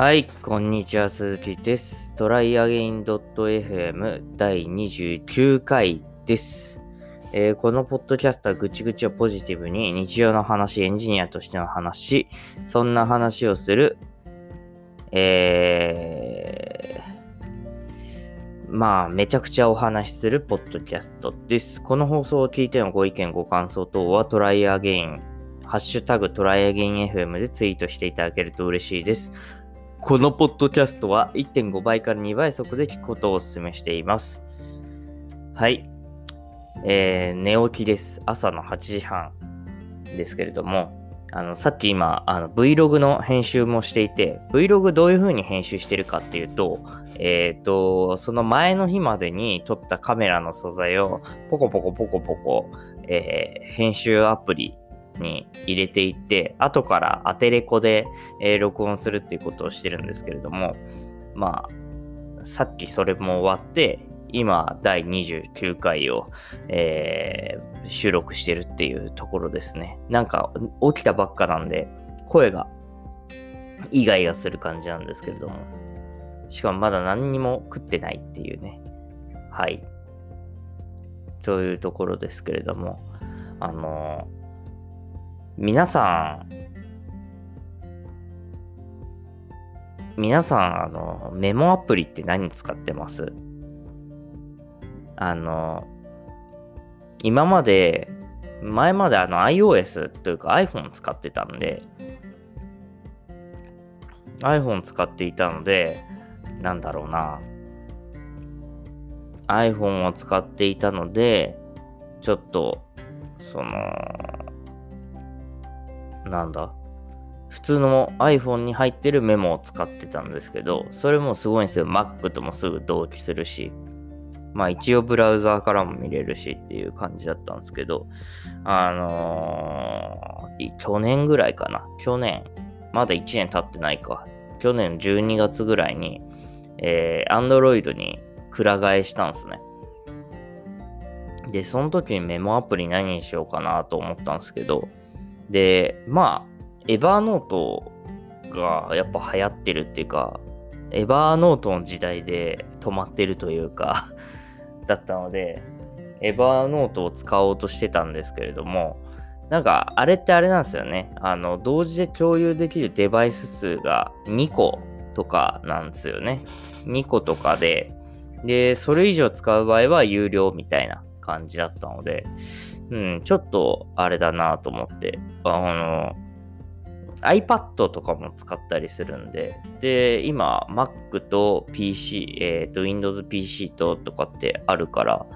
はい、こんにちは、鈴木です。トライアゲイン .fm 第29回です、えー、このポッドキャストはぐちぐちをポジティブに日常の話、エンジニアとしての話、そんな話をする、えー、まあ、めちゃくちゃお話しするポッドキャストです。この放送を聞いてのご意見、ご感想等はトライアゲインハッシュタグトライアゲイン FM でツイートしていただけると嬉しいです。このポッドキャストは1.5倍から2倍速で聞くことをお勧めしています。はい。えー、寝起きです。朝の8時半ですけれども、あの、さっき今、あの Vlog の編集もしていて、Vlog どういう風に編集してるかっていうと、えっ、ー、と、その前の日までに撮ったカメラの素材をポコポコポコポコ、えー、編集アプリに入れていって、後からアテレコで、えー、録音するっていうことをしてるんですけれども、まあ、さっきそれも終わって、今、第29回を、えー、収録してるっていうところですね。なんか、起きたばっかなんで、声がイガイガする感じなんですけれども、しかもまだ何にも食ってないっていうね。はい。というところですけれども、あの皆さん、皆さん、あの、メモアプリって何使ってます？あの、今まで、前まであの iOS というか iPhone 使ってたんで、iPhone 使っていたので、なんだろうな。iPhone を使っていたので、ちょっと、その、なんだ？普通の iPhone に入ってるメモを使ってたんですけど、それもすごいんですよ。Mac ともすぐ同期するし、まあ一応ブラウザーからも見れるしっていう感じだったんですけど、あのー、去年ぐらいかな。去年、まだ1年経ってないか。去年12月ぐらいに、えー、Android にくら替えしたんですね。で、その時にメモアプリ何にしようかなと思ったんですけど、で、まあ、エヴァーノートがやっぱ流行ってるっていうか、エヴァーノートの時代で止まってるというか だったので、エヴァーノートを使おうとしてたんですけれども、なんか、あれってあれなんですよね。あの、同時で共有できるデバイス数が2個とかなんですよね。2個とかで、で、それ以上使う場合は有料みたいな感じだったので、うん、ちょっとあれだなと思って、あの、iPad とかも使ったりするんで、で、今、Mac と PC、えっ、ー、と、Windows PC ととかってあるから、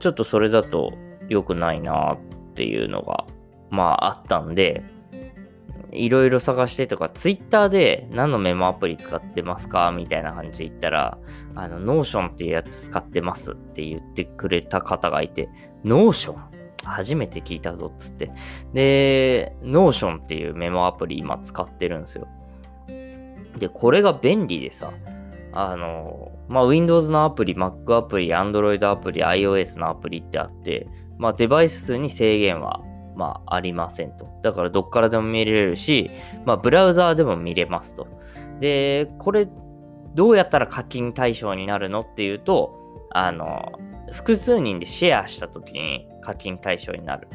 ちょっとそれだと良くないなっていうのが、まああったんで、いろいろ探してとか、Twitter で何のメモアプリ使ってますかみたいな感じで言ったら、あの、Notion っていうやつ使ってますって言ってくれた方がいて、Notion? 初めて聞いたぞっつって。で、Notion っていうメモアプリ今使ってるんですよ。で、これが便利でさ、あの、まあ、Windows のアプリ、Mac アプリ、Android アプリ、iOS のアプリってあって、まあ、デバイス数に制限は、まあ、ありませんと。だからどっからでも見れるし、まあ、ブラウザーでも見れますと。で、これ、どうやったら課金対象になるのっていうと、あの、複数人でシェアした時に課金対象になる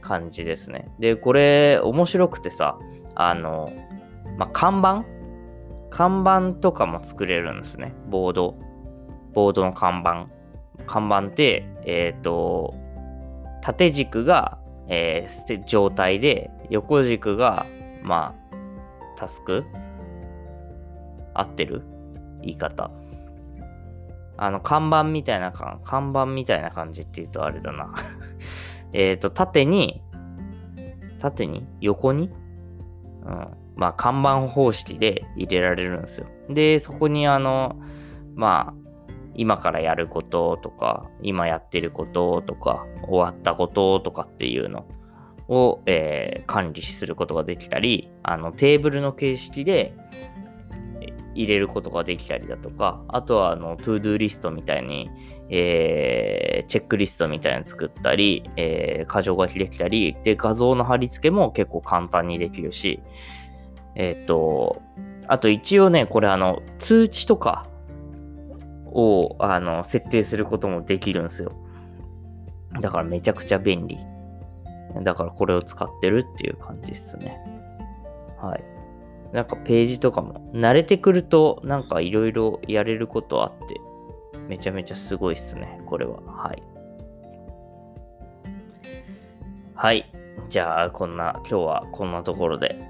感じですね。で、これ面白くてさ、あの、まあ、看板？看板とかも作れるんですね。ボード。ボードの看板。看板って、えっ、ー、と、縦軸が、えー、状態で、横軸が、まあ、タスク？合ってる？言い方。あの、看板みたいな感、看板みたいな感じって言うとあれだな えっと、縦に、縦に？横に？うん。まあ、看板方式で入れられるんですよ。で、そこにあの、まあ、今からやることとか、今やってることとか、終わったこととかっていうのを、えー、管理することができたり、あのテーブルの形式で、入れることができたりだとか、あとはあの、 ToDo リストみたいに、えー、チェックリストみたいに作ったり、えー、箇条書きできたり、で、画像の貼り付けも結構簡単にできるし、えっ、と、あと一応ね、これあの、通知とかをあの設定することもできるんですよ。だからめちゃくちゃ便利。だからこれを使ってるっていう感じですね。はい。なんかページとかも慣れてくるとなんかいろいろやれることあってめちゃめちゃすごいっすね。これは。はい。はい。じゃあ、こんな、今日はこんなところで。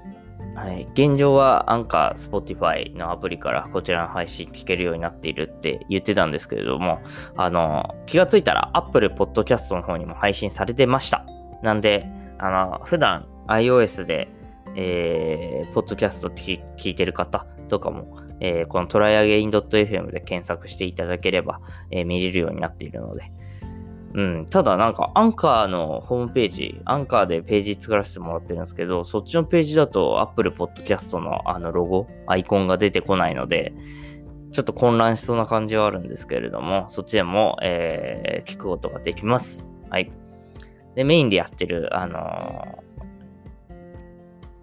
はい。現状はアンカー、Spotify のアプリからこちらの配信聞けるようになっているって言ってたんですけれども、あの、気がついたら Apple Podcast の方にも配信されてました。なんで、あの、普段 iOS で、えー、ポッドキャスト聞いてる方とかも、えー、このトライアゲイン .fm で検索していただければ、えー、見れるようになっているので、うん、ただなんかアンカーのホームページ、アンカーでページ作らせてもらってるんですけど、そっちのページだと Apple Podcast のあのロゴ、アイコンが出てこないので、ちょっと混乱しそうな感じはあるんですけれども、そっちでも、えー、聞くことができます。はい。で、メインでやってる、あの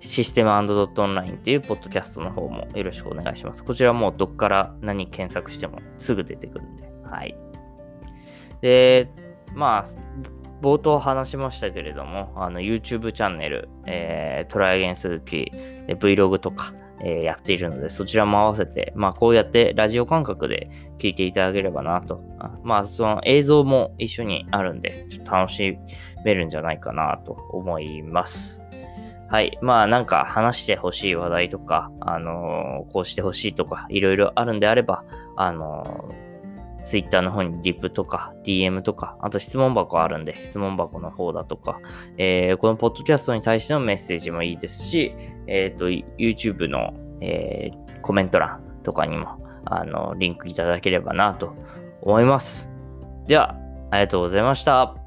ー、システムドットオンラインっていうポッドキャストの方もよろしくお願いします。こちらもどっから何検索してもすぐ出てくるんで。はい。で、まあ、冒頭話しましたけれども、あの YouTube チャンネル、えー、トライアゲン鈴木、Vlog とか、えー、やっているので、そちらも合わせて、まあ、こうやってラジオ感覚で聞いていただければなと。あまあ、その映像も一緒にあるんで、ちょっと楽しめるんじゃないかなと思います。はい。まあ、なんか話してほしい話題とか、あのー、こうしてほしいとか、いろいろあるんであれば、あのー Twitter の方にリプとか DM とか、あと質問箱あるんで、質問箱の方だとか、えー、このポッドキャストに対してのメッセージもいいですし、えっ、ー、と、YouTube の、えー、コメント欄とかにも、あの、リンクいただければなと思います。では、ありがとうございました。